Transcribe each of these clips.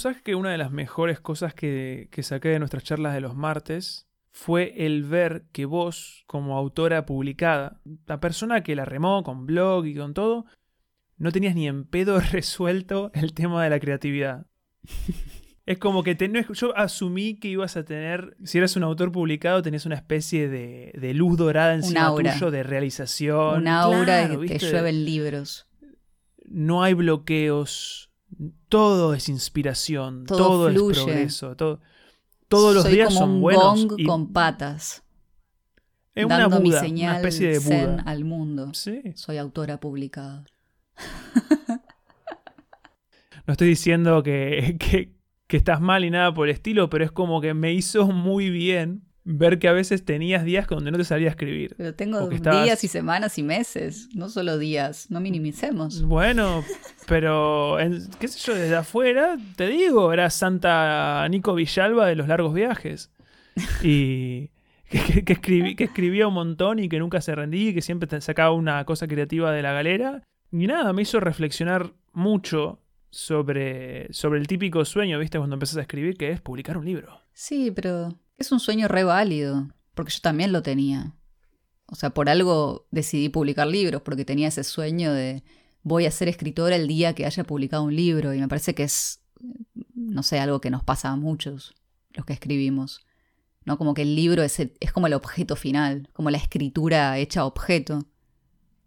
Vos sabés que una de las mejores cosas que, que saqué de nuestras charlas de los martes fue el ver que vos, como autora publicada, la persona que la remó con blog y con todo, no tenías ni en pedo resuelto el tema de la creatividad. Es como que yo asumí que ibas a tener, si eras un autor publicado, tenías una especie de, de luz dorada encima tuyo de realización. Una aura de que llueven libros. No hay bloqueos, todo es inspiración, todo, es progreso, todo, todos los días como son un buenos. Gong con patas. Es una, mi señal una especie de Buda. al mundo. Sí. Soy autora publicada. no estoy diciendo que, que, estás mal y nada por el estilo, pero es como que me hizo muy bien ver que a veces tenías días donde no te salía a escribir. Pero tengo días y semanas y meses, no solo días, no minimicemos. Bueno, pero qué sé yo, desde afuera, te digo, era Santa Nico Villalba de los largos viajes. Y que, que escribía un montón y que nunca se rendía y que siempre te sacaba una cosa creativa de la galera. Y nada, me hizo reflexionar mucho sobre, sobre el típico sueño, ¿viste? Cuando empezás a escribir, que es publicar un libro. Sí, pero es un sueño re válido, porque yo también lo tenía. O sea, por algo decidí publicar libros, porque tenía ese sueño de voy a ser escritora el día que haya publicado un libro, y me parece que es, no sé, algo que nos pasa a muchos, los que escribimos. ¿no? Como que el libro es, es como el objeto final, como la escritura hecha objeto.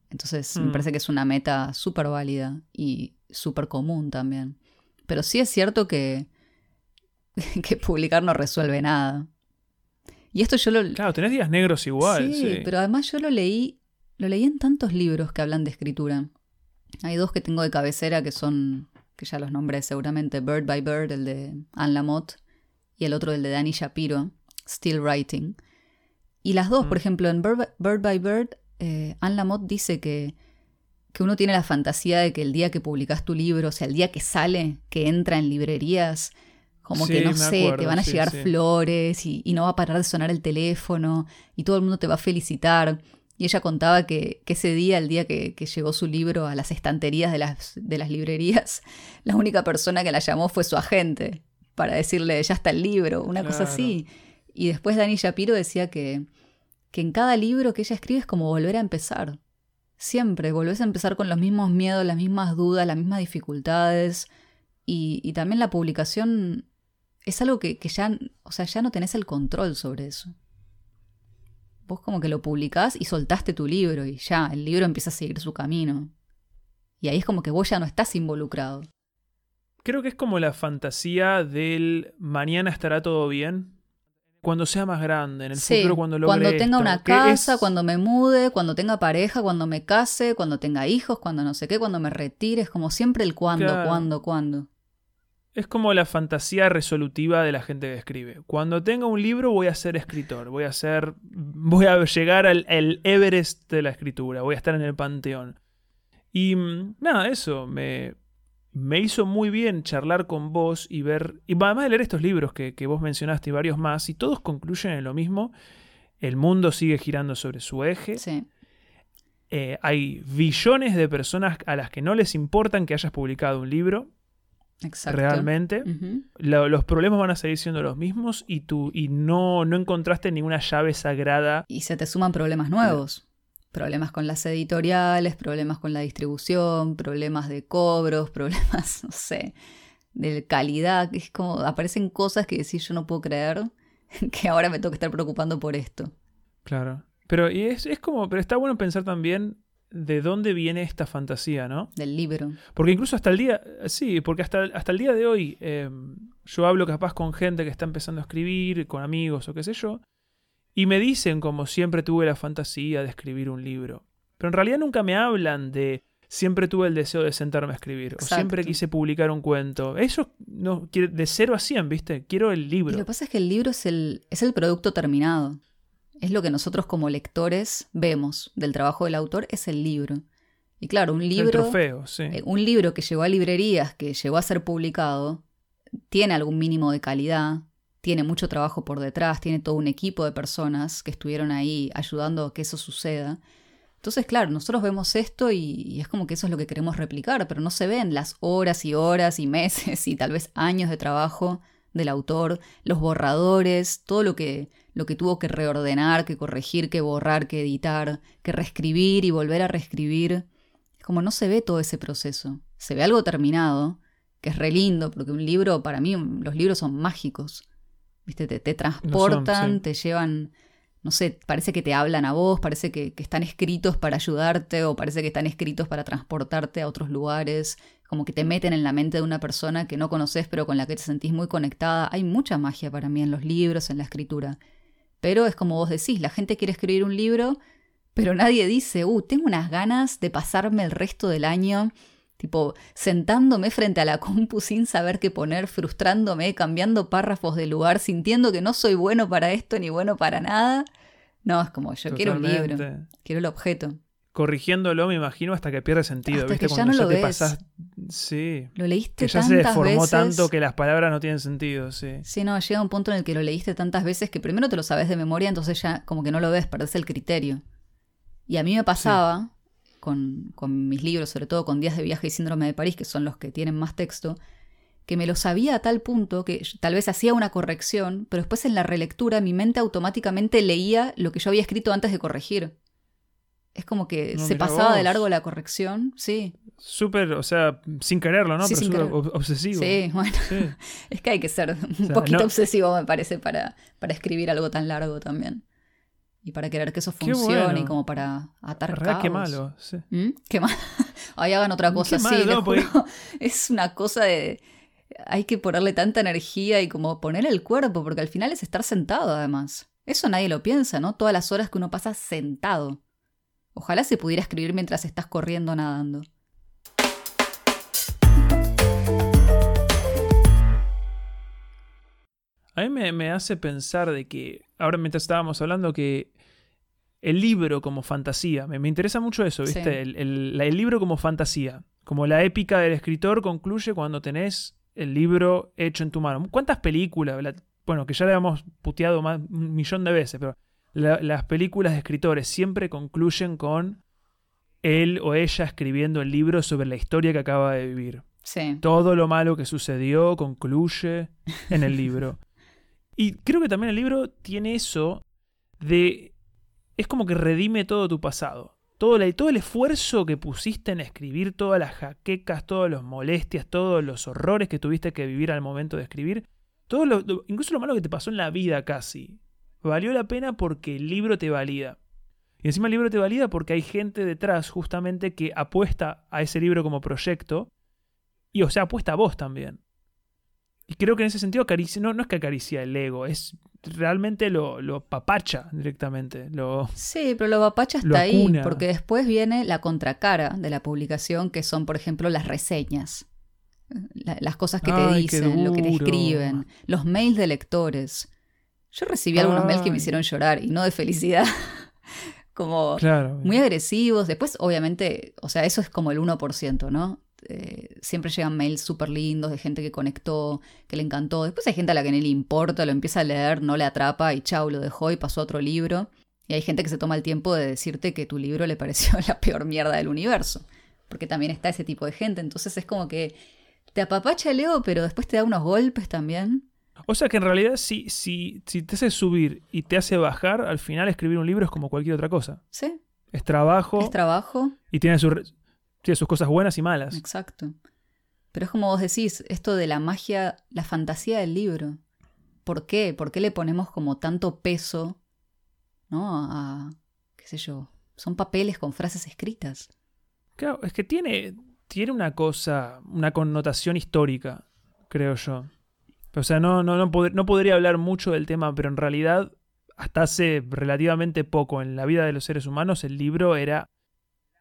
Entonces me mm. parece que es una meta súper válida y súper común también. Pero sí es cierto que, que publicar no resuelve nada. Y esto yo lo... Claro, tenés días negros igual. Sí, pero además yo lo leí, lo leí en tantos libros que hablan de escritura. Hay dos que tengo de cabecera que son, que ya los nombré seguramente, Bird by Bird, el de Anne Lamott, y el otro el de Danny Shapiro, Still Writing. Y las dos, por mm. ejemplo, en Bird by Bird eh, Anne Lamott dice que, que uno tiene la fantasía de que el día que publicas tu libro, o sea, el día que sale, que entra en librerías, como que no sé, te van a llegar flores y, no va a parar de sonar el teléfono y todo el mundo te va a felicitar. Y ella contaba que, ese día, el día que, llegó su libro a las estanterías de las, de las librerías, la única persona que la llamó fue su agente para decirle, ya está el libro, una cosa así. Y después Dani Shapiro decía que, que en cada libro que ella escribe es como volver a empezar. Siempre volvés a empezar con los mismos miedos, las mismas dudas, las mismas dificultades. Y, también la publicación es algo que, ya, o sea, ya no tenés el control sobre eso. Vos como que lo publicás y soltaste tu libro y ya, el libro empieza a seguir su camino. Y ahí es como que vos ya no estás involucrado. Creo que es como la fantasía del mañana estará todo bien cuando sea más grande, en el futuro cuando logre Cuando tenga una casa, cuando me mude, cuando tenga pareja, cuando me case, cuando tenga hijos, cuando no sé qué, cuando me retire, es como siempre el cuándo, cuándo, cuándo. Es como la fantasía resolutiva de la gente que escribe. Cuando tenga un libro voy a ser escritor, voy a ser voy a llegar al Everest de la escritura, voy a estar en el panteón. Y mm, nada, eso me me hizo muy bien charlar con vos y ver, y además de leer estos libros que, vos mencionaste y varios más, y todos concluyen en lo mismo, el mundo sigue girando sobre su eje. Sí. Eh, hay billones de personas a las que no les importan que hayas publicado un libro. Exacto. Realmente. los problemas van a seguir siendo los mismos y tú y no, no encontraste ninguna llave sagrada. Y se te suman problemas nuevos. Problemas con las editoriales, problemas con la distribución, problemas de cobros, problemas, no sé, de calidad. Es como aparecen cosas que decís yo no puedo creer que ahora me tengo que estar preocupando por esto. Claro. Pero y es, como, pero está bueno pensar también de dónde viene esta fantasía, ¿no? Del libro. Porque incluso hasta el día, sí, porque hasta, hasta el día de hoy em, yo hablo capaz con gente que está empezando a escribir, con amigos o qué sé yo, y me dicen como siempre tuve la fantasía de escribir un libro. Pero en realidad nunca me hablan de siempre tuve el deseo de sentarme a escribir. O siempre quise publicar un cuento. Eso no de cero a cien, ¿viste? Quiero el libro. lo que pasa es que el libro es el, es el producto terminado. Es lo que nosotros como lectores vemos del trabajo del autor, es el libro. Y claro, un libro. El trofeo, sí. Eh, un libro que llegó a librerías, que llegó a ser publicado, tiene algún mínimo de calidad, tiene mucho trabajo por detrás, tiene todo un equipo de personas que estuvieron ahí ayudando a que eso suceda. Entonces, claro, nosotros vemos esto y, y, es como que eso es lo que queremos replicar, pero no se ven las horas y horas y meses y tal vez años de trabajo del autor, los borradores, todo lo que, lo que tuvo que reordenar, que corregir, que borrar, que editar, que reescribir y volver a reescribir. Es como no se ve todo ese proceso. Se ve algo terminado, que es re lindo, porque un libro, para mí, los libros son mágicos. ¿Viste? Te, te transportan, te llevan, no sé, parece que te hablan a vos, parece que, que, están escritos para ayudarte o parece que están escritos para transportarte a otros lugares, como que te meten en la mente de una persona que no conoces pero con la que te sentís muy conectada. Hay mucha magia para mí en los libros, en la escritura. Pero es como vos decís, la gente quiere escribir un libro, pero nadie dice, uh, tengo unas ganas de pasarme el resto del año tipo sentándome frente a la compu sin saber qué poner, frustrándome, cambiando párrafos de lugar, sintiendo que no soy bueno para esto ni bueno para nada. No, es como yo quiero un libro, quiero el objeto. Corrigiéndolo, me imagino, hasta que pierde sentido, hasta ¿viste? Que Cuando ya no lo te ves. pasás. Sí. Lo leíste que ya tantas se deformó veces. tanto que las palabras no tienen sentido, sí. Sí, no, llega un punto en el que lo leíste tantas veces que primero te lo sabes de memoria, entonces ya como que no lo ves, perdés el criterio. Y a mí me pasaba, con, con, mis libros, sobre todo con Días de Viaje y Síndrome de París, que son los que tienen más texto, que me lo sabía a tal punto que tal vez hacía una corrección, pero después en la relectura mi mente automáticamente leía lo que yo había escrito antes de corregir. Es como que No, se pasaba vos. de largo la corrección, sí. Súper, o sea, sin quererlo, ¿no? Sí, Pero súper ob- obsesivo. Sí, bueno, Sí. es que hay que ser un sea, poquito no- obsesivo, me parece, para, para escribir algo tan largo también. Y para querer que eso funcione bueno. y como para atar verdad, qué malo. sí. ¿Mm? ¿Qué más? Ahí hagan otra cosa Qué así, malo, ¿no? Porque-. Es una cosa de. Hay que ponerle tanta energía y como poner el cuerpo, porque al final es estar sentado además. Eso nadie lo piensa, ¿no? Todas las horas que uno pasa sentado. Ojalá se pudiera escribir mientras estás corriendo o nadando. A mí me, me hace pensar de que, ahora mientras estábamos hablando, que el libro como fantasía, me, me interesa mucho eso, ¿viste? Sí. El, el- libro como fantasía, como la épica del escritor concluye cuando tenés el libro hecho en tu mano. ¿Cuántas películas? La- bueno, que ya le hemos puteado más un millón de veces, pero la- las películas de escritores siempre concluyen con él o ella escribiendo el libro sobre la historia que acaba de vivir. Sí. Todo lo malo que sucedió concluye en el libro. Y creo que también el libro tiene eso de... Es como que redime todo tu pasado. Todo, la- todo el esfuerzo que pusiste en escribir, todas las jaquecas, todas las molestias, todos los horrores que tuviste que vivir al momento de escribir, todo lo, lo- incluso lo malo que te pasó en la vida casi, valió la pena porque el libro te valida. Y encima el libro te valida porque hay gente detrás justamente que apuesta a ese libro como proyecto y o sea, apuesta a vos también. Y creo que en ese sentido acaricia, no, no es que acaricia el ego, es realmente lo, lo papacha directamente. Lo, Sí, pero lo papacha Lo está ahí, porque después viene la contracara de la publicación, que son, por ejemplo, las reseñas. La- las cosas que te Ay, dicen, lo que te escriben, los mails de lectores. Yo recibí algunos mails que me hicieron llorar y no de felicidad. como claro. muy agresivos. Después, obviamente, o sea, eso es como el 1%, ¿no? Eh, siempre llegan mails súper lindos de gente que conectó, que le encantó. Después hay gente a la que ni le importa, lo empieza a leer, no le atrapa y chau, lo dejó y pasó a otro libro. Y hay gente que se toma el tiempo de decirte que tu libro le pareció la peor mierda del universo. Porque también está ese tipo de gente. Entonces es como que te apapacha el ego, pero después te da unos golpes también. O sea que en realidad si, si, si te hace subir y te hace bajar, al final escribir un libro es como cualquier otra cosa. ¿Sí? Es trabajo Es trabajo. y tiene, su tiene sus cosas buenas y malas. Exacto. Pero es como vos decís, esto de la magia, la fantasía del libro. ¿Por qué? ¿Por qué le ponemos como tanto peso, ¿no? A, qué sé yo, son papeles con frases escritas. Claro, es que tiene, tiene una cosa, una connotación histórica, creo yo. O sea, no, no, no, pod- no podría hablar mucho del tema, pero en realidad, hasta hace relativamente poco en la vida de los seres humanos, el libro era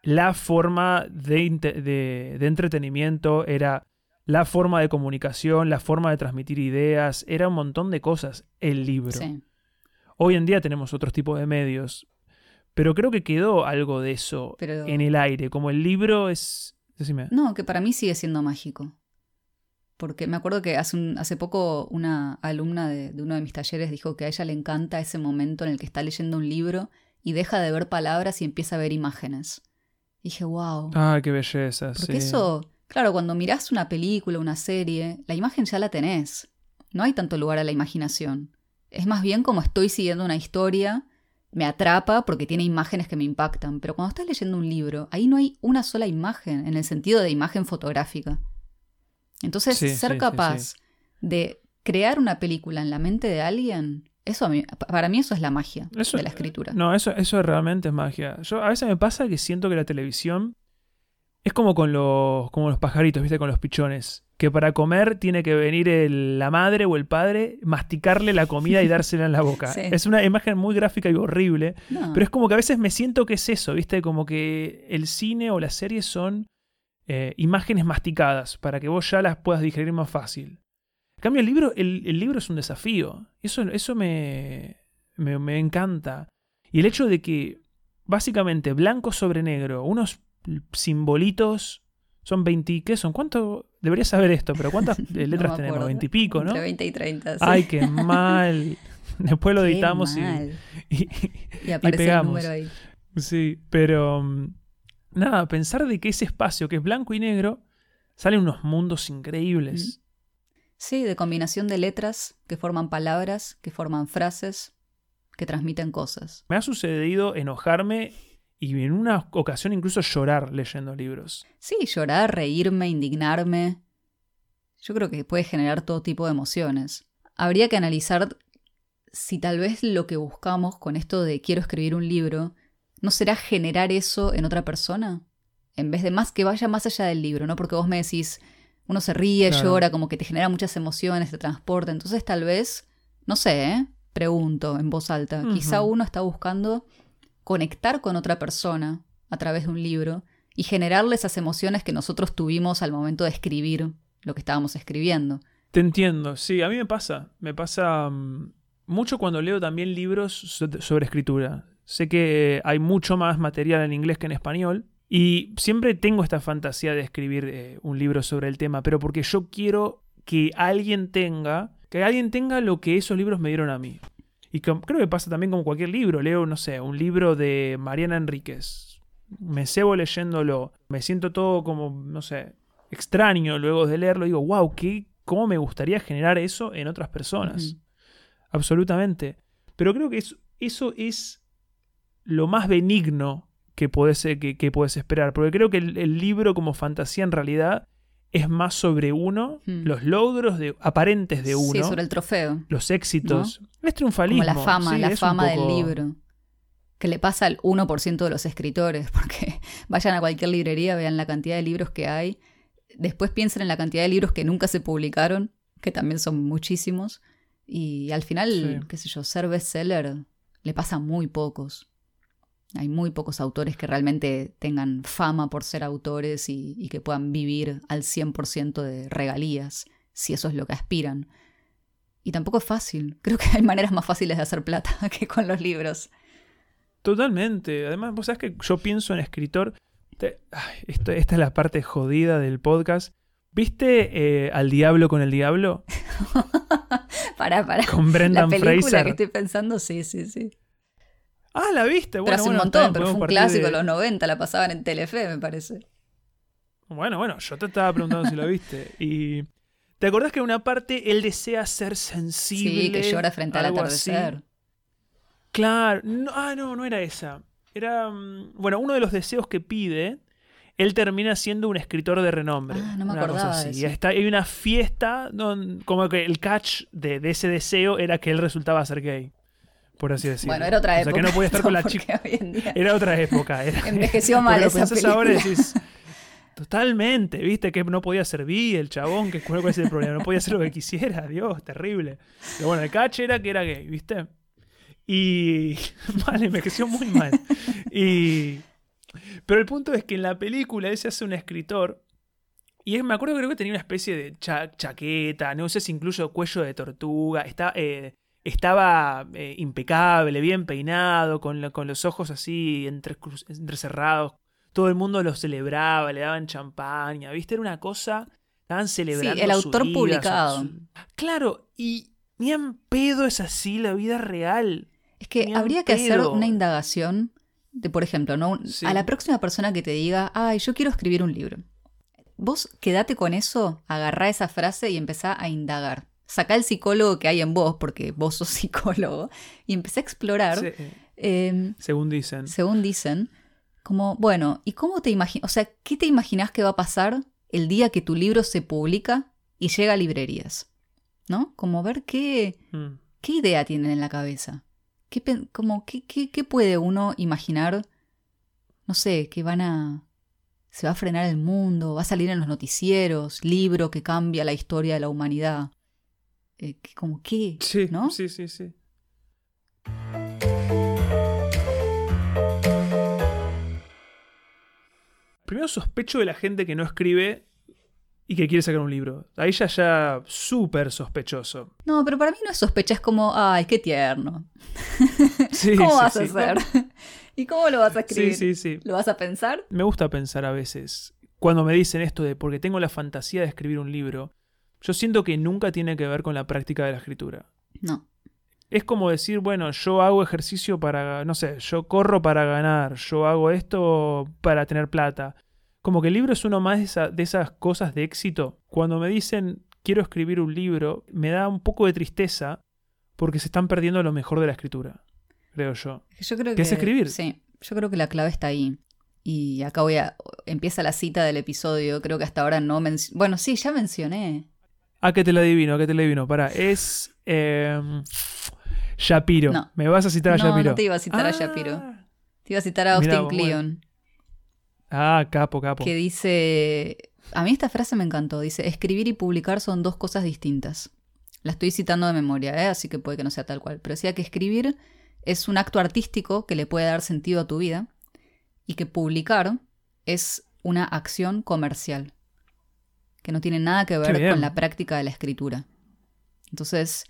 la forma de, de, de entretenimiento, era la forma de comunicación, la forma de transmitir ideas, era un montón de cosas, el libro. Sí. Hoy en día tenemos otros tipos de medios, pero creo que quedó algo de eso Pero- en el aire, como el libro es... Decime. No, que para mí sigue siendo mágico. Porque me acuerdo que hace, un- hace poco una alumna de, de uno de mis talleres dijo que a ella le encanta ese momento en el que está leyendo un libro y deja de ver palabras y empieza a ver imágenes. dije, wow. Ah, qué belleza. Porque eso, claro, cuando mirás una película, una serie, la imagen ya la tenés. No hay tanto lugar a la imaginación. Es más bien como estoy siguiendo una historia, me atrapa porque tiene imágenes que me impactan. Pero cuando estás leyendo un libro, ahí no hay una sola imagen, en el sentido de imagen fotográfica. Entonces, ser capaz de crear una película en la mente de alguien, eso para mí eso es la magia de la escritura. No, eso, eso realmente es magia. Yo a veces me pasa que siento que la televisión es como con los, como los pajaritos, ¿viste? Con los pichones. Que para comer tiene que venir la madre o el padre, masticarle la comida y dársela en la boca. Es una imagen muy gráfica y horrible. Pero es como que a veces me siento que es eso, ¿viste? Como que el cine o las series son eh, imágenes masticadas para que vos ya las puedas digerir más fácil. En cambio, el libro, el, libro es un desafío. Eso, eso me, me, me encanta. Y el hecho de que, básicamente, blanco sobre negro, unos simbolitos. Son 20, ¿qué son? ¿Cuánto? Debería saber esto, pero ¿cuántas letras tenemos? 20 y pico, ¿no? Entre 20 y 30. Ay, qué mal. Después lo editamos y, y, y, pegamos. ahí. Sí, pero mm, nada, pensar de que ese espacio que es blanco y negro salen unos mundos increíbles. Mm. Sí, de combinación de letras que forman palabras, que forman frases, que transmiten cosas. Me ha sucedido enojarme y en una ocasión incluso llorar leyendo libros. Sí, llorar, reírme, indignarme. Yo creo que puede generar todo tipo de emociones. Habría que analizar si tal vez lo que buscamos con esto de quiero escribir un libro no será generar eso en otra persona. En vez de más que vaya más allá del libro, ¿no? Porque vos me decís, uno se ríe, llora, como que te genera muchas emociones, te transporta. Entonces tal vez, no sé, ¿eh? pregunto en voz alta, quizá uno está buscando conectar con otra persona a través de un libro y generarle esas emociones que nosotros tuvimos al momento de escribir lo que estábamos escribiendo. Te entiendo, sí, a mí me pasa, me pasa mm, mucho cuando leo también libros sobre escritura. Sé que hay mucho más material en inglés que en español y siempre tengo esta fantasía de escribir eh, un libro sobre el tema, pero porque yo quiero que alguien tenga, que alguien tenga lo que esos libros me dieron a mí. Y creo que pasa también como cualquier libro. Leo, no sé, un libro de Mariana Enríquez. Me cebo leyéndolo. Me siento todo como, no sé, extraño luego de leerlo. Digo, wow, ¿qué, ¿cómo me gustaría generar eso en otras personas? Absolutamente. Pero creo que eso, es lo más benigno que puedes, que, puedes esperar. Porque creo que el libro como fantasía en realidad es más sobre uno, hmm. los logros de, aparentes de uno. Sí, sobre el trofeo. Los éxitos. Es triunfalismo. Como la fama, la fama del libro. Que le pasa al 1% de los escritores, porque vayan a cualquier librería, vean la cantidad de libros que hay. Después piensen en la cantidad de libros que nunca se publicaron, que también son muchísimos. Y al final, qué sé yo, ser bestseller le pasa a muy pocos. Hay muy pocos autores que realmente tengan fama por ser autores y, que puedan vivir al 100% de regalías, si eso es lo que aspiran. Y tampoco es fácil. Creo que hay maneras más fáciles de hacer plata que con los libros. Totalmente. Además, vos sabés que yo pienso en escritor. esta es la parte jodida del podcast. ¿Viste eh, Al Diablo con el Diablo? para, para. Con Brendan la película Fraser. que estoy pensando, sí, sí, sí. Ah, la viste. Bueno, pero hace un montón, pero fue un clásico de los 90, la pasaban en Telefe, me parece. Bueno, bueno, yo te estaba preguntando si lo viste. Y. ¿Te acordás que en una parte él desea ser sensible? Sí, que llora frente al atardecer. Claro. ah, no, no era esa. Era. Mm, bueno, uno de los deseos que pide. Él termina siendo un escritor de renombre. Ah, no me acordaba. así. Está, hay una fiesta. como que el catch de, de ese deseo era que él resultaba ser gay por así decirlo. Bueno, era otra época. O sea, que no podía estar con la chica. Era otra época. Envejeció mal esa película. ahora decís, totalmente, viste, que no podía servir el chabón, que cuál es el problema, no podía hacer lo que quisiera, Dios, terrible. Pero bueno, el catch era que era gay, viste. Y mal, envejeció muy mal. Y pero el punto es que en la película él se hace un escritor y me acuerdo que creo que tenía una especie de chaqueta, no sé si incluso cuello de tortuga, está eh, estaba eh, impecable, bien peinado, con, los ojos así entre, entrecerrados. Todo el mundo lo celebraba, le daban champaña, ¿viste? Era una cosa. Estaban celebrando. Sí, el autor publicado. Claro, y ni en pedo es así la vida real. Es que Ni habría que hacer una indagación de, por ejemplo, ¿no? Sí. a la próxima persona que te diga, ay, yo quiero escribir un libro. Vos quedate con eso, agarrá esa frase y empezá a indagar. Sacá el psicólogo que hay en vos, porque vos sos psicólogo, y empecé a explorar, Sí, eh, según dicen. según dicen, como, bueno, ¿y cómo te imaginas? O sea, ¿qué te imaginas que va a pasar el día que tu libro se publica y llega a librerías? ¿No? Como ver qué, Mm. ¿Qué idea tienen en la cabeza? ¿Qué, como, qué, qué- qué puede uno imaginar? No sé, que van a... Se va a frenar el mundo, va a salir en los noticieros, libro que cambia la historia de la humanidad. Eh, como qué, Sí, ¿no? sí, sí, sí. Primero sospecho de la gente que no escribe y que quiere sacar un libro. Ahí ya ya súper sospechoso. No, pero para mí no es sospecha, es como, ay, qué tierno. Sí, ¿Cómo sí, vas sí. a hacer? ¿Y cómo lo vas a Sí, escribir? sí, sí. ¿Lo vas a pensar? Me gusta pensar a veces, cuando me dicen esto de porque tengo la fantasía de escribir un libro, yo siento que nunca tiene que ver con la práctica de la escritura. No. Es como decir, bueno, yo hago ejercicio para, no sé, yo corro para ganar, yo hago esto para tener plata. Como que el libro es uno más de, esa- de esas cosas de éxito. Cuando me dicen, quiero escribir un libro, me da un poco de tristeza porque se están perdiendo lo mejor de la escritura, creo yo. Yo creo ¿Qué que es escribir? Sí, yo creo que la clave está ahí. Y acá voy a empieza la cita del episodio. Creo que hasta ahora no mencioné. Bueno, sí, ya mencioné. Ah, que te la adivino, que te la adivino. Pará, es. em, Shapiro. No. ¿Me vas a citar a No, Shapiro? no te iba a citar a Ah. Shapiro. Te iba a citar a Mirá Austin bueno. Kleon, Ah, capo, capo. que dice. A mí esta frase me encantó. Dice: Escribir y publicar son dos cosas distintas. La estoy citando de memoria, ¿eh? así que puede que no sea tal cual. Pero decía que escribir es un acto artístico que le puede dar sentido a tu vida y que publicar es una acción comercial que no tiene nada que ver con la práctica de la escritura. Entonces,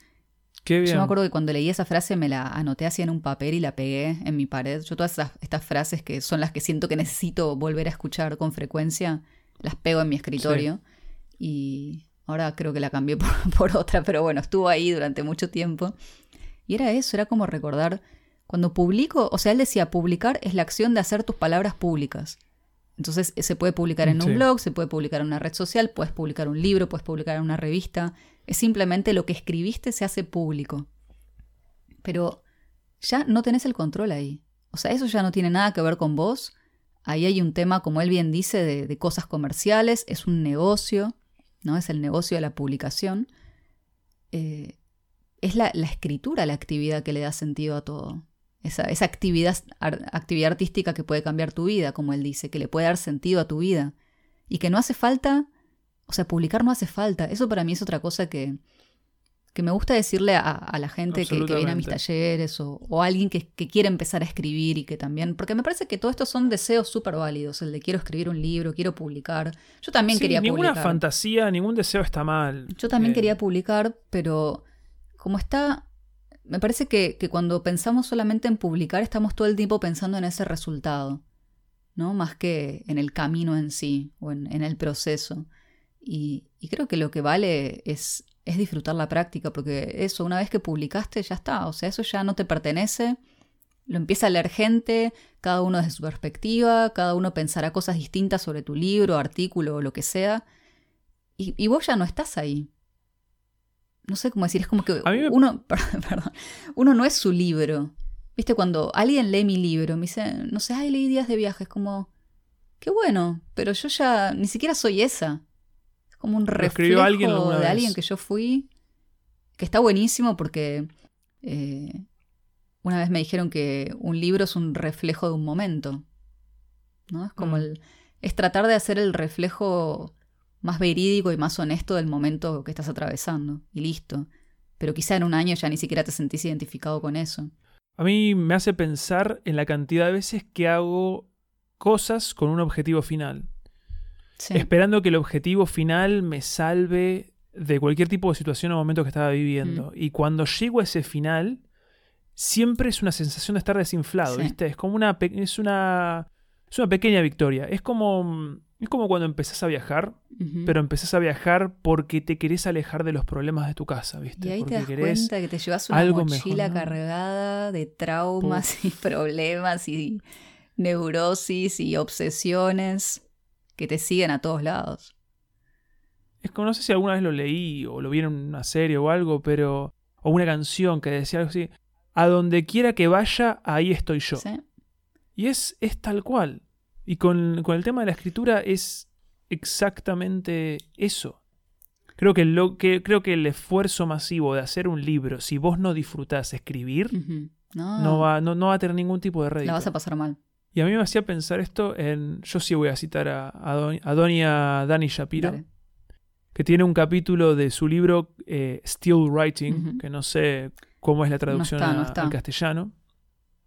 Qué bien. yo me acuerdo que cuando leí esa frase me la anoté así en un papel y la pegué en mi pared. Yo todas esas- estas frases que son las que siento que necesito volver a escuchar con frecuencia, las pego en mi escritorio. Y ahora creo que la cambié por, por otra, pero bueno, estuvo ahí durante mucho tiempo. Y era eso, era como recordar, cuando publico, o sea, él decía, publicar es la acción de hacer tus palabras públicas. Entonces eh, se puede publicar en un blog, se puede publicar en una red social, puedes publicar un libro, puedes publicar en una revista. Es simplemente lo que escribiste se hace público. Pero ya no tenés el control ahí. O sea, eso ya no tiene nada que ver con vos. Ahí hay un tema, como él bien dice, de, de cosas comerciales, es un negocio, ¿no? Es el negocio de la publicación. Eh, es la, la escritura la actividad que le da sentido a todo. Esa, esa actividad, ar- actividad artística que puede cambiar tu vida, como él dice, que le puede dar sentido a tu vida. Y que no hace falta, o sea, publicar no hace falta. Eso para mí es otra cosa que, que me gusta decirle a, a la gente que, que viene a mis talleres o, o a alguien que, que quiere empezar a escribir y que también, porque me parece que todo esto son deseos súper válidos, el de quiero escribir un libro, quiero publicar. Yo también Sí, quería ninguna publicar. fantasía, ningún deseo está mal. Yo también Eh, quería publicar, pero como está, me parece que, que cuando pensamos solamente en publicar, estamos todo el tiempo pensando en ese resultado, ¿no? Más que en el camino en sí o en, en el proceso. Y, y creo que lo que vale es, es disfrutar la práctica, porque eso, una vez que publicaste, ya está, o sea, eso ya no te pertenece. Lo empieza a leer gente, cada uno desde su perspectiva, cada uno pensará cosas distintas sobre tu libro, artículo o lo que sea. Y, y vos ya no estás ahí. No sé cómo decir, es como que me- uno, perdón, uno no es su libro. Viste, cuando alguien lee mi libro, me dice, no sé, ay, leí días de viaje, es como, qué bueno, pero yo ya ni siquiera soy esa. Es como un reflejo alguien de vez. alguien que yo fui, que está buenísimo porque eh, una vez me dijeron que un libro es un reflejo de un momento. ¿No? Es como Mm. el. Es tratar de hacer el reflejo más verídico y más honesto del momento que estás atravesando. Y listo. Pero quizá en un año ya ni siquiera te sentís identificado con eso. A mí me hace pensar en la cantidad de veces que hago cosas con un objetivo final. Sí. Esperando que el objetivo final me salve de cualquier tipo de situación o momento que estaba viviendo. Mm. Y cuando llego a ese final, siempre es una sensación de estar desinflado, Sí. ¿viste? Es como una, es una, es una pequeña victoria. Es como, mm, Es como cuando empezás a viajar, pero empezás a viajar porque te querés alejar de los problemas de tu casa, ¿viste? y ahí porque te das querés... cuenta que te llevas una algo mochila mejor, ¿no? cargada de traumas y problemas y neurosis y obsesiones que te siguen a todos lados. Es como, no sé si alguna vez lo leí o lo vi en una serie o algo, pero. O una canción que decía algo así. A donde quiera que vaya, ahí estoy yo. ¿Sí? Y es, es tal cual. Y con, con el tema de la escritura es exactamente eso. Creo que, lo, que, creo que el esfuerzo masivo de hacer un libro, si vos no disfrutás escribir. No, no, va, no, no va a tener ningún tipo de rédito. la vas a pasar mal. Y a mí me hacía pensar esto en. Yo sí voy a citar a, a, Don- a Doña Dani Shapiro. Dale. que tiene un capítulo de su libro eh, Still Writing, que no sé cómo es la traducción está, no a- está. al castellano.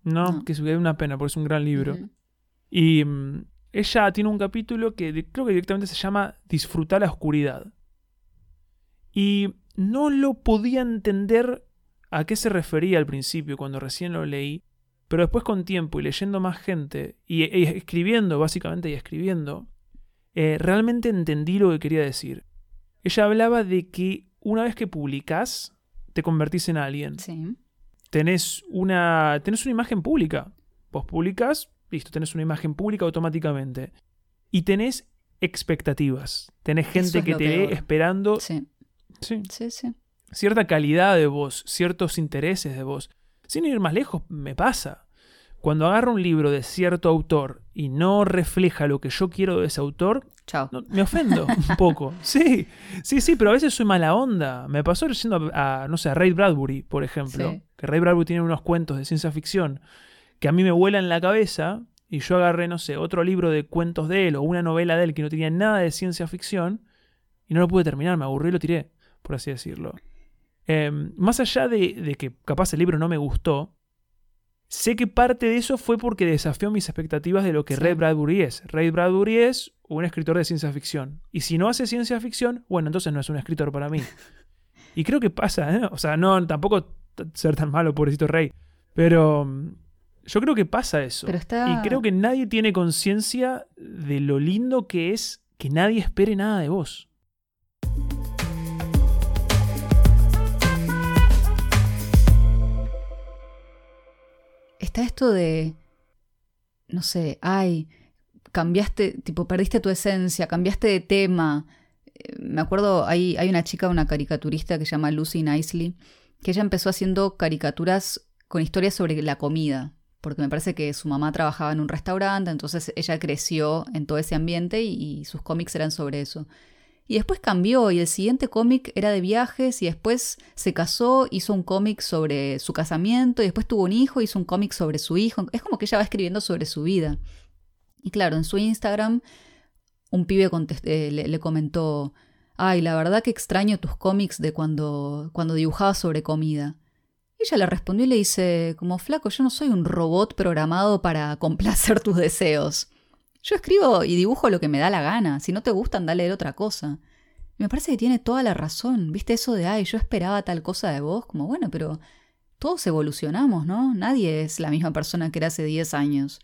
No, que es una pena porque es un gran libro. Y mm, ella tiene un capítulo que creo que directamente se llama Disfrutar la oscuridad. Y no lo podía entender a qué se refería al principio cuando recién lo leí, pero después con tiempo y leyendo más gente y, y escribiendo, básicamente, y escribiendo, eh, realmente entendí lo que quería decir. Ella hablaba de que una vez que publicás, te convertís en alguien Sí. tenés una, tenés una imagen pública. Vos publicás, listo, tenés una imagen pública automáticamente. Y tenés expectativas. Tenés gente es que te ve esperando Sí, sí, sí, sí. cierta calidad de vos, ciertos intereses de vos. Sin ir más lejos, me pasa. Cuando agarro un libro de cierto autor y no refleja lo que yo quiero de ese autor, Chao. no, me ofendo un poco. Sí, sí, sí, pero a veces soy mala onda. Me pasó leyendo a, a, no sé, a Ray Bradbury, por ejemplo. Sí. Que Ray Bradbury tiene unos cuentos de ciencia ficción que a mí me vuelan la cabeza y yo agarré, no sé, otro libro de cuentos de él o una novela de él que no tenía nada de ciencia ficción y no lo pude terminar, me aburrí y lo tiré, por así decirlo. Eh, más allá de, de que capaz el libro no me gustó, sé que parte de eso fue porque desafió mis expectativas de lo que Sí. Ray Bradbury es. Ray Bradbury es un escritor de ciencia ficción. Y si no hace ciencia ficción, bueno, entonces no es un escritor para mí. y creo que pasa, ¿eh? O sea, no, tampoco ser tan malo, pobrecito Rey. Pero mm, yo creo que pasa eso. Pero está- Y creo que nadie tiene conciencia de lo lindo que es que nadie espere nada de vos. Está esto de, no sé, ay, cambiaste, tipo, perdiste tu esencia, cambiaste de tema. Eh, Me acuerdo, hay, hay una chica, una caricaturista que se llama Lucy Nicely, que ella empezó haciendo caricaturas con historias sobre la comida, porque me parece que su mamá trabajaba en un restaurante, entonces ella creció en todo ese ambiente y, sus cómics eran sobre eso. Y después cambió y el siguiente cómic era de viajes y después se casó, hizo un cómic sobre su casamiento y después tuvo un hijo, hizo un cómic sobre su hijo. Es como que ella va escribiendo sobre su vida. Y claro, en su Instagram un pibe eh, le, le comentó, ay, la verdad que extraño tus cómics de cuando, cuando dibujabas sobre comida. Ella le respondió y le dice, como flaco, yo no soy un robot programado para complacer tus deseos. Yo escribo y dibujo lo que me da la gana. Si no te gusta, anda a leer otra cosa. Y me parece que tiene toda la razón. ¿Viste eso de, ay, yo esperaba tal cosa de vos? Como, bueno, pero todos evolucionamos, ¿no? Nadie es la misma persona que era hace 10 años.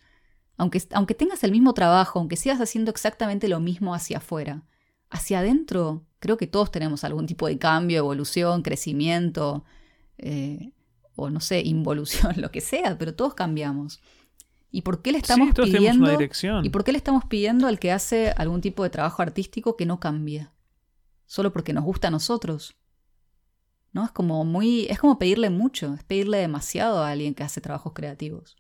Aunque, aunque tengas el mismo trabajo, aunque sigas haciendo exactamente lo mismo hacia afuera, hacia adentro, creo que todos tenemos algún tipo de cambio, evolución, crecimiento, eh, o no sé, involución, lo que sea, pero todos cambiamos. ¿Y por qué le estamos sí, pidiendo? una. ¿Y por qué le estamos pidiendo al que hace algún tipo de trabajo artístico que no cambie? Solo porque nos gusta a nosotros. ¿No? Es como muy. es como pedirle mucho, es pedirle demasiado a alguien que hace trabajos creativos.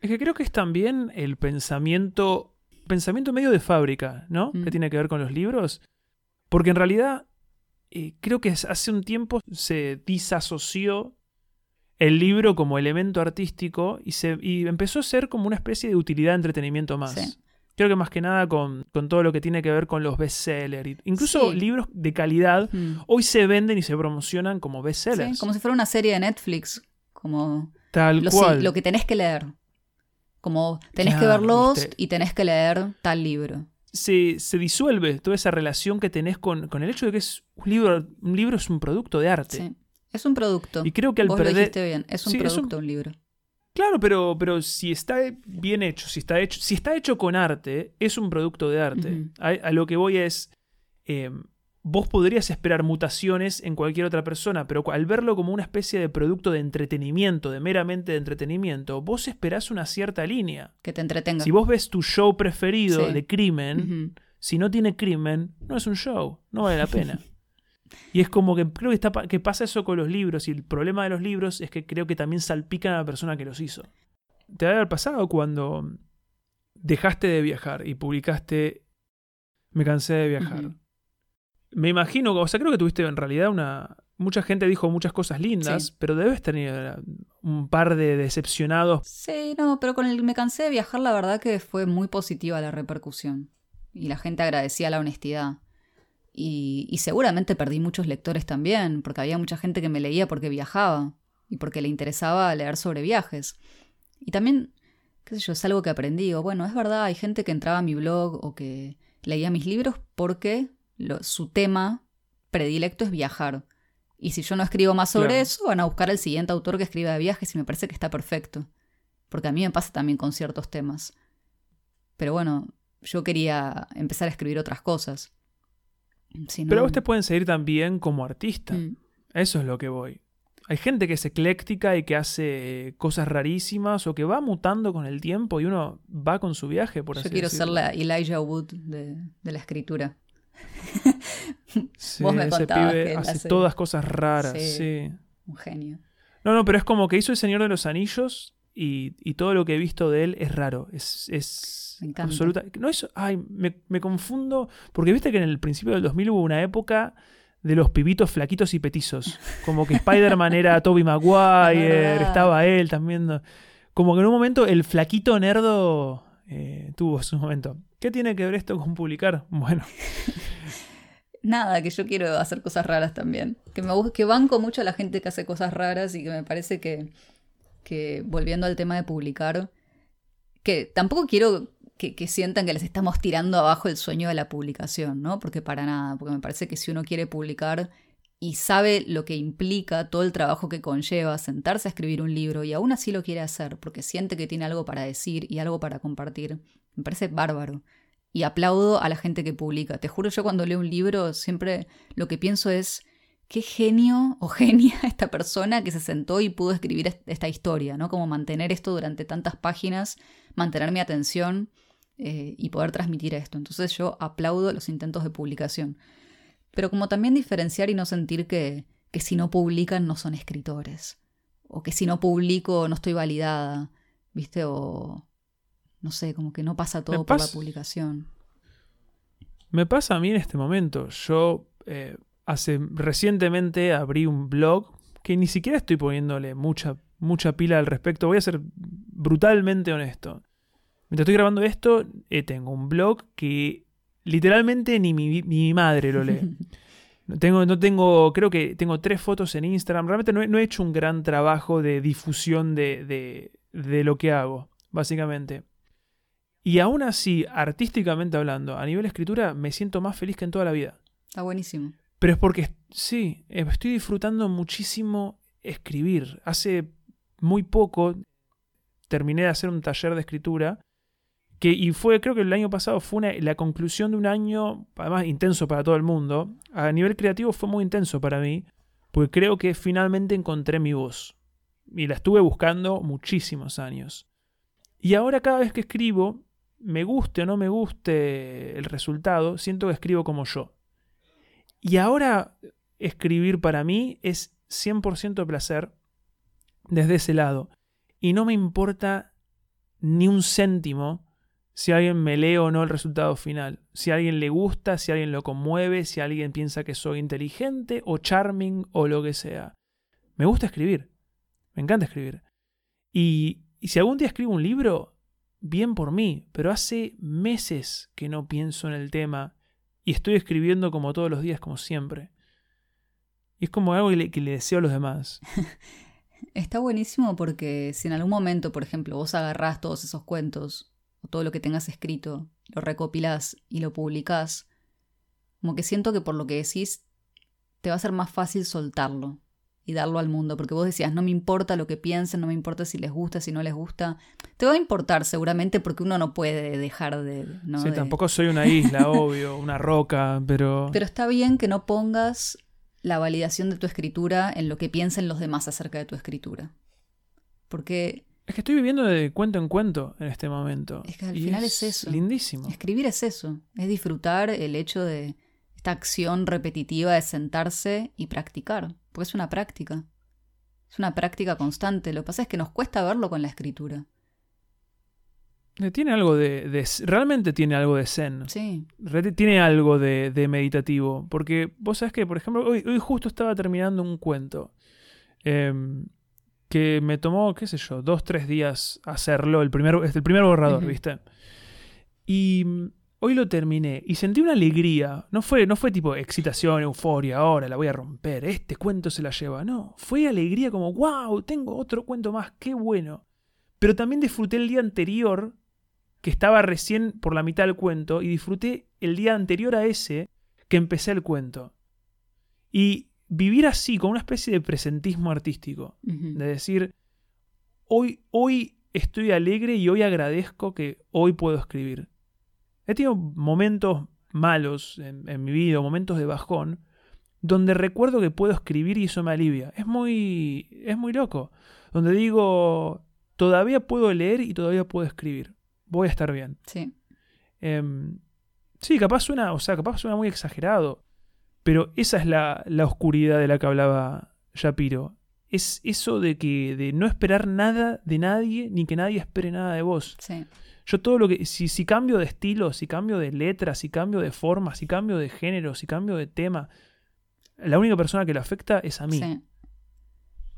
Es que creo que es también el pensamiento, pensamiento medio de fábrica, ¿no? Mm. Que tiene que ver con los libros. Porque en realidad eh, creo que hace un tiempo se disasoció el libro como elemento artístico y, se, y empezó a ser como una especie de utilidad de entretenimiento más. Sí. Creo que más que nada con, con todo lo que tiene que ver con los bestsellers. Incluso Sí. libros de calidad Mm. hoy se venden y se promocionan como Sí, bestsellers. como si fuera una serie de Netflix. Como Tal lo, cual. lo que tenés que leer. Como tenés que Claro, ver Lost ¿viste? y tenés que leer tal libro. se, se disuelve toda esa relación que tenés con, con el hecho de que es un libro, un libro es un producto de arte. Sí. Es un producto. Y creo que al Vos lo perder. dijiste bien, es un Sí, es un- producto, un libro. Claro, pero, pero si está bien hecho, si está hecho, si está hecho con arte, es un producto de arte. A, a lo que voy es. eh, vos podrías esperar mutaciones en cualquier otra persona, pero al verlo como una especie de producto de entretenimiento, de meramente de entretenimiento, vos esperás una cierta línea. Que te entretenga. Si vos ves tu show preferido Sí. de crimen, si no tiene crimen, no es un show, no vale la pena. Y es como que creo que, está, que pasa eso con los libros, y el problema de los libros es que creo que también salpican a la persona que los hizo. Te va a haber pasado cuando dejaste de viajar y publicaste Me cansé de viajar. Me imagino, o sea, creo que tuviste en realidad una... Mucha gente dijo muchas cosas lindas, Sí. pero debes tener un par de decepcionados. Sí, no, pero con el me cansé de viajar, la verdad que fue muy positiva la repercusión. Y la gente agradecía la honestidad. Y, y seguramente perdí muchos lectores también, porque había mucha gente que me leía porque viajaba y porque le interesaba leer sobre viajes. Y también, qué sé yo, es algo que aprendí. Digo, bueno, es verdad, hay gente que entraba a mi blog o que leía mis libros porque lo- su tema predilecto es viajar. Y si yo no escribo más sobre Claro. eso, van a buscar al siguiente autor que escriba de viajes y me parece que está perfecto. Porque a mí me pasa también con ciertos temas. Pero bueno, yo quería empezar a escribir otras cosas. Si no- Pero vos te pueden seguir también como artista. Mm, Eso es lo que voy. Hay gente que es ecléctica y que hace eh, cosas rarísimas o que va mutando con el tiempo y uno va con su viaje, por así Yo quiero ser la Elijah Wood de, de la escritura. Sí, Vos me ese pibe que hace hace- todas cosas raras, Sí. sí. Un genio. No, no, pero es como que hizo El Señor de los Anillos y, y todo lo que he visto de él es raro. Es, es Me encanta. absoluta. No es. Ay, me, me confundo. Porque viste que en el principio del 2000 hubo una época de los pibitos flaquitos y petizos. Como que Spider-Man era Toby Maguire, estaba él también. Como que en un momento el flaquito nerdo eh, tuvo su momento. ¿Qué tiene que ver esto con publicar? Bueno, Nada, que yo quiero hacer cosas raras también. Que me que banco mucho a la gente que hace cosas raras y que me parece que, que volviendo al tema de publicar, que tampoco quiero que, sientan que les estamos tirando abajo el sueño de la publicación, ¿no? Porque para nada, porque me parece que si uno quiere publicar y sabe lo que implica todo el trabajo que conlleva sentarse a escribir un libro y aún así lo quiere hacer porque siente que tiene algo para decir y algo para compartir, me parece bárbaro. Y aplaudo a la gente que publica. Te juro, yo cuando leo un libro siempre lo que pienso es qué genio o genia esta persona que se sentó y pudo escribir est- esta historia, ¿no? Como mantener esto durante tantas páginas, mantener mi atención eh, y poder transmitir esto. Entonces yo aplaudo los intentos de publicación. Pero como también diferenciar y no sentir que, que si no publican no son escritores. O que si no publico no estoy validada. ¿Viste? O no sé, como que no pasa todo por la publicación. Me pasa a mí en este momento. Yo eh, hace recientemente abrí un blog que ni siquiera estoy poniéndole mucha, mucha pila al respecto. Voy a ser brutalmente honesto. Mientras estoy grabando esto, eh, tengo un blog que literalmente ni mi, madre lo lee. No tengo, no tengo, creo que tengo tres fotos en Instagram. Realmente no he, no he hecho un gran trabajo de difusión de, de, de lo que hago, básicamente. Y aún así, artísticamente hablando, a nivel escritura, me siento más feliz que en toda la vida. Está buenísimo. Pero es porque, sí, estoy disfrutando muchísimo escribir. Hace muy poco terminé de hacer un taller de escritura. Y fue, creo que el año pasado fue la conclusión de un año, además intenso para todo el mundo. A nivel creativo fue muy intenso para mí, porque creo que finalmente encontré mi voz. Y la estuve buscando muchísimos años. Y ahora cada vez que escribo, me guste o no me guste el resultado, siento que escribo como yo. Y ahora escribir para mí es 100% placer desde ese lado. Y no me importa ni un céntimo si alguien me lee o no el resultado final. Si alguien le gusta, si alguien lo conmueve, si alguien piensa que soy inteligente o charming o lo que sea. Me gusta escribir. Me encanta escribir. Y, y si algún día escribo un libro, bien por mí, pero hace meses que no pienso en el tema y estoy escribiendo como todos los días, como siempre. Y es como algo que le, que le deseo a los demás. Está buenísimo porque si en algún momento, por ejemplo, vos agarrás todos esos cuentos o todo lo que tengas escrito, lo recopilás y lo publicás, como que siento que por lo que decís te va a ser más fácil soltarlo y darlo al mundo, porque vos decías, no me importa lo que piensen, no me importa si les gusta, si no les gusta. Te va a importar seguramente porque uno no puede dejar de... ¿no? Sí, de- tampoco soy una isla, obvio, una roca, pero... Pero está bien que no pongas la validación de tu escritura en lo que piensen los demás acerca de tu escritura. Porque Es que estoy viviendo de cuento en cuento en este momento. Es que al y final es eso. Lindísimo. escribir es eso, es disfrutar el hecho de esta acción repetitiva de sentarse y practicar, porque es una práctica. Es una práctica constante. Lo que pasa es que nos cuesta verlo con la escritura. Eh, Tiene algo de, de- Realmente tiene algo de zen. Sí. Tiene algo de, de meditativo. Porque vos sabés que, por ejemplo, hoy, hoy justo estaba terminando un cuento. em, que me tomó, qué sé yo, dos, tres días hacerlo. El primer, es el primer borrador, Ujú. ¿viste? Y mm, hoy lo terminé. Y sentí una alegría. No fue, no fue tipo excitación, euforia, ahora la voy a romper. Este cuento se la lleva. No. Fue alegría como, wow, tengo otro cuento más, qué bueno. Pero también disfruté el día anterior que estaba recién por la mitad del cuento y disfruté el día anterior a ese que empecé el cuento. Y vivir así, con una especie de presentismo artístico, de decir, hoy, hoy estoy alegre y hoy agradezco que hoy puedo escribir. He tenido momentos malos en, en mi vida, momentos de bajón, donde recuerdo que puedo escribir y eso me alivia. Es muy, es muy loco. Donde digo, todavía puedo leer y todavía puedo escribir. Voy a estar bien. Sí. Em, sí, capaz suena, o sea, capaz suena muy exagerado. Pero esa es la, la oscuridad de la que hablaba Shapiro. Es eso de que de no esperar nada de nadie, ni que nadie espere nada de vos. Sí. Yo todo lo que. Si, si cambio de estilo, si cambio de letra, si cambio de forma, si cambio de género, si cambio de tema, la única persona que lo afecta es a mí. Sí.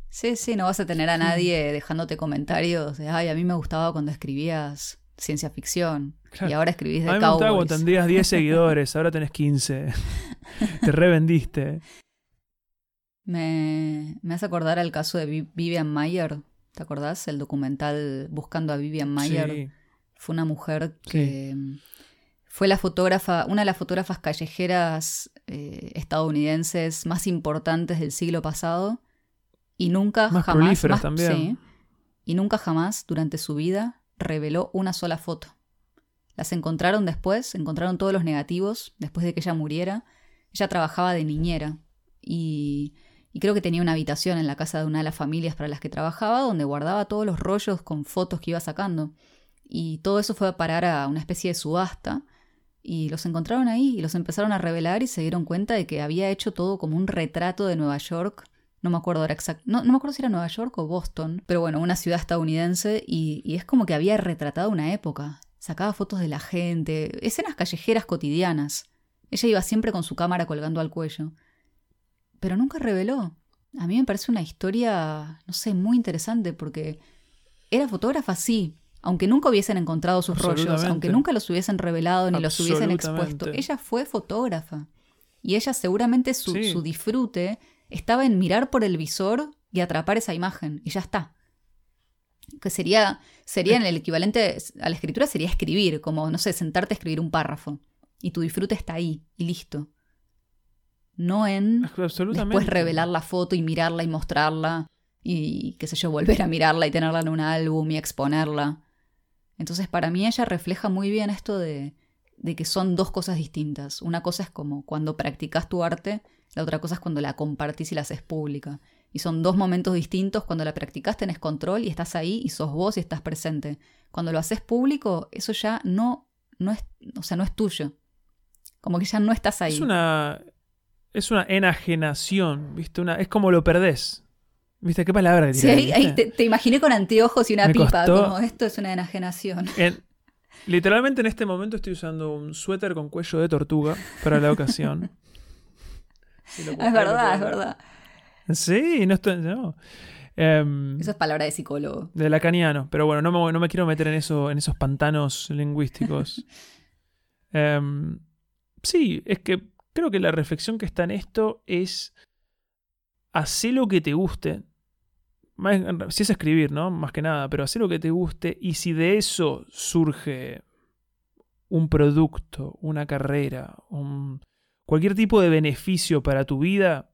Sí, sí, no vas a tener a nadie dejándote comentarios de, ay, a mí me gustaba cuando escribías ciencia ficción Claro. y ahora escribís de a mí me gustaba cuando tendrías 10 seguidores, ahora tenés 15. Te revendiste. Me, me hace acordar al caso de Vi- Vivian Mayer. ¿Te acordás? El documental Buscando a Vivian Mayer. Sí. Fue una mujer que mm, fue la fotógrafa, una de las fotógrafas callejeras eh, estadounidenses más importantes del siglo pasado. Y nunca Más jamás. prolíferas también. sí, y nunca jamás durante su vida reveló una sola foto. Las encontraron después, encontraron todos los negativos después de que ella muriera. Ella trabajaba de niñera y, creo que tenía una habitación en la casa de una de las familias para las que trabajaba donde guardaba todos los rollos con fotos que iba sacando. Y todo eso fue a parar a una especie de subasta. Y los encontraron ahí y los empezaron a revelar y se dieron cuenta de que había hecho todo como un retrato de Nueva York. No me acuerdo ahora exact- no, no me acuerdo si era Nueva York o Boston, pero bueno, una ciudad estadounidense y es como que había retratado una época. Sacaba fotos de la gente, escenas callejeras cotidianas. Ella iba siempre con su cámara colgando al cuello. Pero nunca reveló. A mí me parece una historia, no sé, muy interesante porque era fotógrafa, sí, aunque nunca hubiesen encontrado sus rollos, aunque nunca los hubiesen revelado ni los hubiesen expuesto. Ella fue fotógrafa. Y ella seguramente su, Sí. su disfrute estaba en mirar por el visor y atrapar esa imagen. Y ya está. Que sería, sería en el equivalente a la escritura, sería escribir, como, no sé, sentarte a escribir un párrafo. Y tu disfrute está ahí, y listo. No en después revelar la foto y mirarla y mostrarla y qué sé yo, volver a mirarla y tenerla en un álbum y exponerla. Entonces para mí ella refleja muy bien esto de, de que son dos cosas distintas. Una cosa es como cuando practicas tu arte, la otra cosa es cuando la compartís y la haces pública. Y son dos momentos distintos. Cuando la practicás tenés control y estás ahí y sos vos y estás presente. Cuando lo haces público, eso ya no, no es, o sea, no es tuyo. Como que ya no estás ahí. Es una. Es una enajenación, ¿viste? Una, es como lo perdés. ¿Viste? ¿Qué palabra que Sí, ahí, te, te imaginé con anteojos y una Me pipa, costó- como esto es una enajenación. En- literalmente en este momento estoy usando un suéter con cuello de tortuga para la ocasión. Si Es verdad, es ver. verdad. Sí, no estoy. No. Em, Eso es palabra de psicólogo. de lacaniano, pero bueno, no me, no me quiero meter en, eso, en esos pantanos lingüísticos. Em, sí, es que creo que la reflexión que está en esto es hacer lo que te guste. Más- Si es escribir, ¿no? Más que nada, pero hacer lo que te guste y si de eso surge un producto, una carrera, un- cualquier tipo de beneficio para tu vida,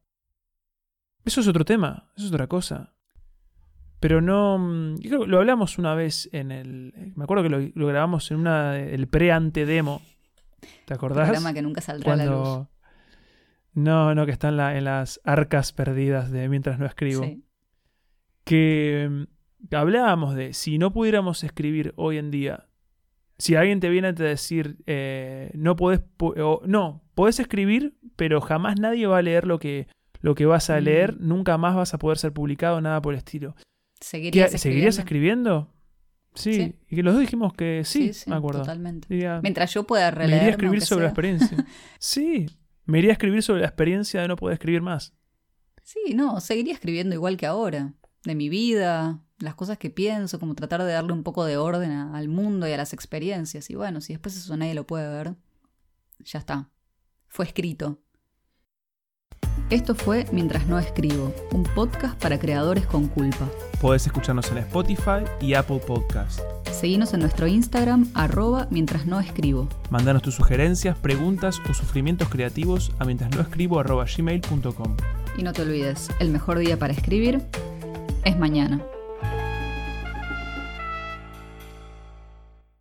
Eso es otro tema, eso es otra cosa. Pero no. mm, yo creo que lo hablamos una vez en el. Me acuerdo que lo, lo grabamos en una. El pre-ante-demo. ¿Te acordás? Programa que nunca saldrá a la luz. Cuando. No, no, que está en, la, en las arcas perdidas de mientras no escribo. Sí. Que mm, hablábamos de si no pudiéramos escribir hoy en día. Si alguien te viene a decir, eh, no podés, o, no, podés escribir, pero jamás nadie va a leer lo que, lo que vas a Mm. leer, nunca más vas a poder ser publicado, nada por el estilo. ¿Qué- ¿Seguirías ¿Seguirías escribiendo? escribiendo? Sí, Sí. y que los dos dijimos que sí, me acuerdo. Totalmente. Diría, Mientras yo pueda me releer. iría a escribir sobre la experiencia. sí, me iría a escribir sobre la experiencia de no poder escribir más. Sí, no, seguiría escribiendo igual que ahora. De mi vida, las cosas que pienso, como tratar de darle un poco de orden a- al mundo y a las experiencias. Y bueno, si después eso nadie lo puede ver, ya está. Fue escrito. Esto fue Mientras no escribo, un podcast para creadores con culpa. Podés escucharnos en Spotify y Apple Podcast. Seguinos en nuestro Instagram, arroba mientras no escribo. Mandanos tus sugerencias, preguntas o sufrimientos creativos a mientras no escribo arroba gmail.com. Y no te olvides, el mejor día para escribir es mañana.